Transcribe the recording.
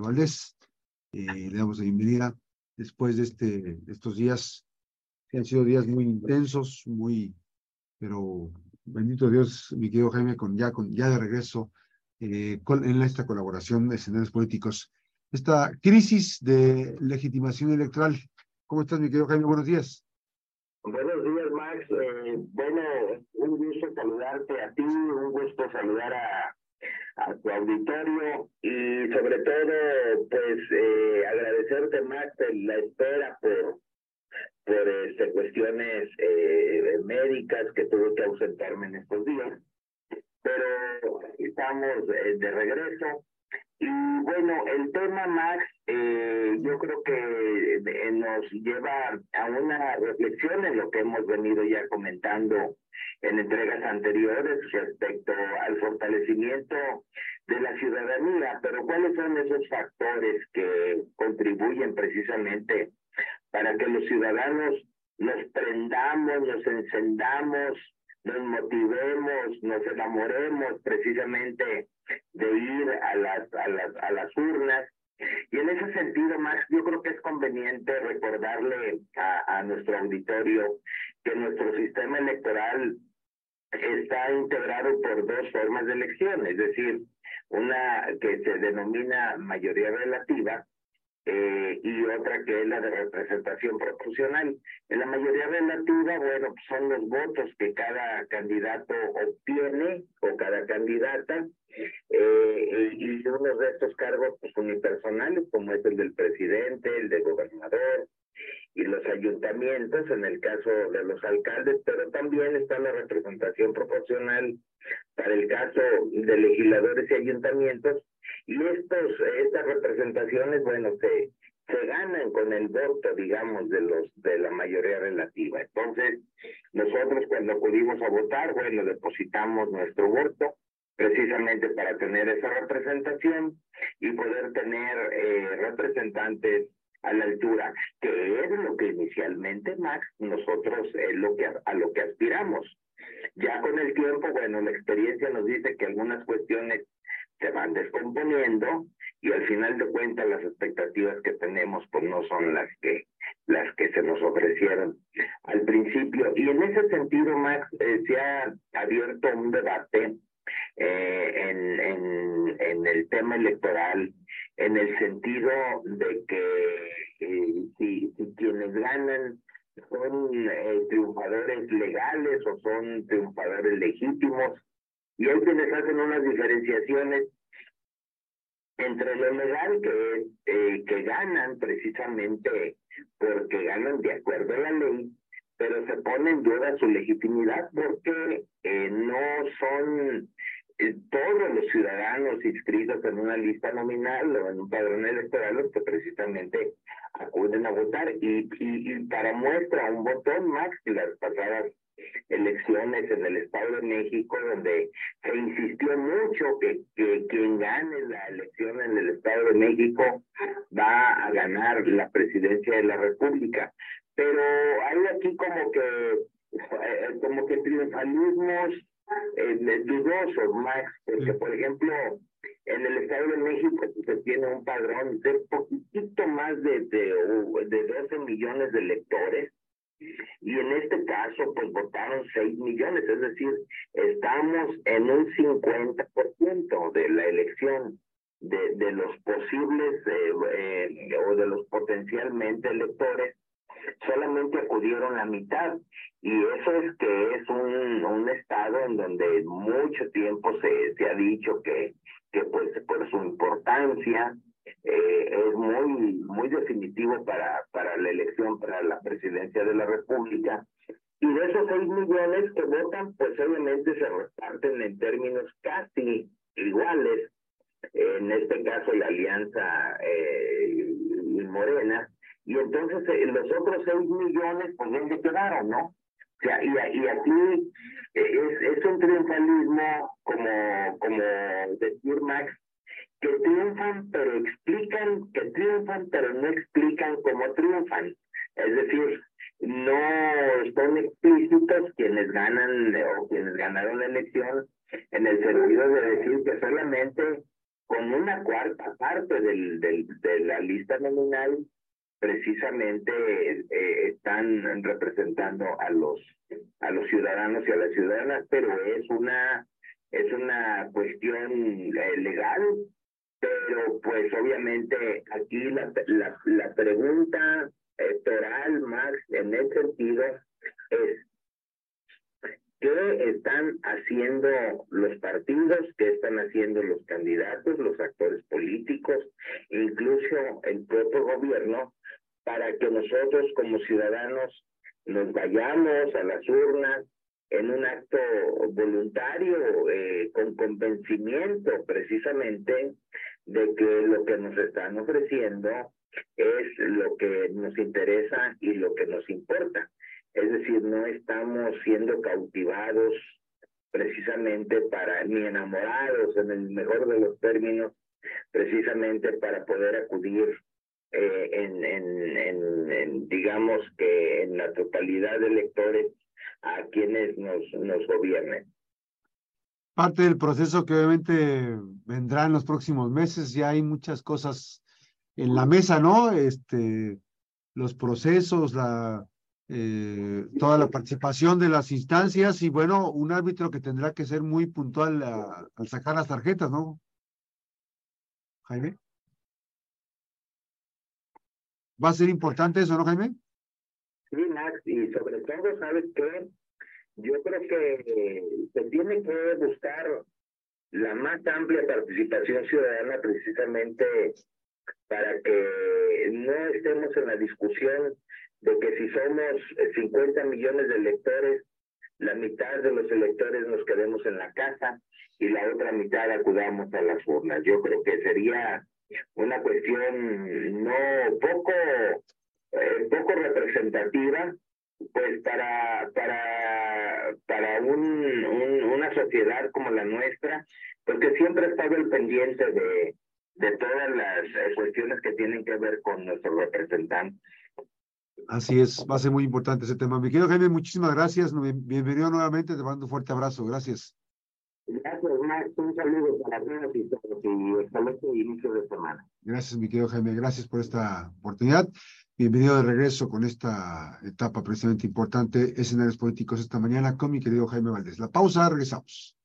Valdés. Eh, le damos la bienvenida después de, este, estos días que han sido días muy intensos, muy, pero bendito Dios, mi querido Jaime, con ya, con, ya de regreso eh, en esta colaboración de escenarios políticos. Esta crisis de legitimación electoral. ¿Cómo estás, mi querido Jaime? Buenos días. Buenos días, Max. Eh, bueno, un gusto saludarte a ti, un gusto saludar a a tu auditorio y sobre todo pues eh, agradecerte más la espera por por este, cuestiones eh, médicas que tuve que ausentarme en estos días. Pero estamos eh, de regreso y bueno el tema Max eh, yo creo que nos lleva a una reflexión en lo que hemos venido ya comentando en entregas anteriores respecto al fortalecimiento de la ciudadanía, pero ¿cuáles son esos factores que contribuyen precisamente para que los ciudadanos nos prendamos, nos encendamos, nos motivemos, nos enamoremos precisamente de ir a las, a las, a las urnas? Y en ese sentido, Max, yo creo que es conveniente recordarle a, a nuestro auditorio que nuestro sistema electoral está integrado por dos formas de elección, es decir, una que se denomina mayoría relativa eh, y otra que es la de representación proporcional. En la mayoría relativa, bueno, son los votos que cada candidato obtiene o cada candidata de estos cargos pues, unipersonales, como es el del presidente, el del gobernador, y los ayuntamientos, en el caso de los alcaldes, pero también está la representación proporcional para el caso de legisladores y ayuntamientos. Y estos, estas representaciones, bueno, se, se ganan con el voto, digamos, de los de la mayoría relativa. Entonces, nosotros cuando acudimos a votar, bueno, depositamos nuestro voto precisamente para tener esa representación y poder tener eh, representantes a la altura, que es lo que inicialmente, Max, nosotros es lo que, a lo que aspiramos. Ya con el tiempo, bueno, la experiencia nos dice que algunas cuestiones se van descomponiendo y al final de cuentas las expectativas que tenemos pues no son las que las que se nos ofrecieron al principio y en ese sentido Max eh, se ha abierto un debate eh, en, en, en el tema electoral en el sentido de que eh, si, si quienes ganan son eh, triunfadores legales o son triunfadores legítimos, y hay quienes hacen unas diferenciaciones entre lo legal que eh, que ganan precisamente porque ganan de acuerdo a la ley, pero se pone en duda su legitimidad porque no son eh, todos los ciudadanos inscritos en una lista nominal o en un padrón electoral los que precisamente acuden a votar. Y, y, para muestra un botón más que las pasadas elecciones en el Estado de México donde se insistió mucho que, que quien gane la elección en el Estado de México va a ganar la presidencia de la República. Pero hay aquí como que eh, como que triunfalismos eh, dudosos, más, porque por ejemplo, en el Estado de México se tiene un padrón de poquitito más de, de, de 12 millones de electores, y en este caso, pues votaron 6 millones, es decir, estamos en un 50% de la elección de, de los posibles eh, eh, o de los potencialmente electores solamente acudieron la mitad. Y eso es que es un, un estado en donde mucho tiempo se, se ha dicho que, que pues por su importancia eh, es muy, muy definitivo para, para la elección para la presidencia de la República. Y de esos seis millones que votan, pues obviamente se reparten en términos casi iguales. En este caso, la alianza eh, Morena y entonces eh, los otros seis millones, pues ¿dónde quedaron, no? O sea, y, y aquí eh, es, es un triunfalismo como, como decir Max, que triunfan pero explican, que triunfan pero no explican cómo triunfan. Es decir, no son explícitos quienes ganan o quienes ganaron la elección en el sentido de decir que solamente con una cuarta parte del, del, de la lista nominal precisamente eh, están representando a los a los ciudadanos y a las ciudadanas, pero es una es una cuestión eh, legal, pero pues obviamente aquí la, la, la pregunta electoral, Max, en ese sentido, es ¿Qué están haciendo los partidos? ¿Qué están haciendo los candidatos, los actores políticos, incluso el propio gobierno, para que nosotros como ciudadanos nos vayamos a las urnas en un acto voluntario, eh, con convencimiento precisamente de que lo que nos están ofreciendo es lo que nos interesa y lo que nos importa. Es decir, no estamos siendo cautivados precisamente para, ni enamorados en el mejor de los términos, precisamente para poder acudir eh, en, digamos que en la totalidad de electores a quienes nos, nos gobiernen. Parte del proceso que obviamente vendrá en los próximos meses, ya hay muchas cosas en la mesa, ¿no? Este, los procesos, la, eh, toda la participación de las instancias y bueno, un árbitro que tendrá que ser muy puntual al sacar las tarjetas, ¿no? Jaime. ¿Va a ser importante eso, no, Jaime? Sí, Max, y sobre todo, ¿sabes qué? Yo creo que se tiene que buscar la más amplia participación ciudadana precisamente para que no estemos en la discusión de que si somos 50 eh, millones de electores, la mitad de los electores nos quedemos en la casa y la otra mitad acudamos a las urnas. Yo creo que sería una cuestión no poco, eh, poco representativa, pues para, para, para un, una sociedad como la nuestra, porque siempre ha estado el pendiente de, de todas las eh, cuestiones que tienen que ver con nuestros representantes. Así es, va a ser muy importante ese tema. Mi querido Jaime, muchísimas gracias. Bienvenido nuevamente, te mando un fuerte abrazo. Gracias. Gracias, Max. Un saludo para todos y todos y excelente inicio de semana. Gracias, mi querido Jaime. Gracias por esta oportunidad. Bienvenido de regreso con esta etapa precisamente importante, escenarios políticos esta mañana con mi querido Jaime Valdés. La pausa, regresamos.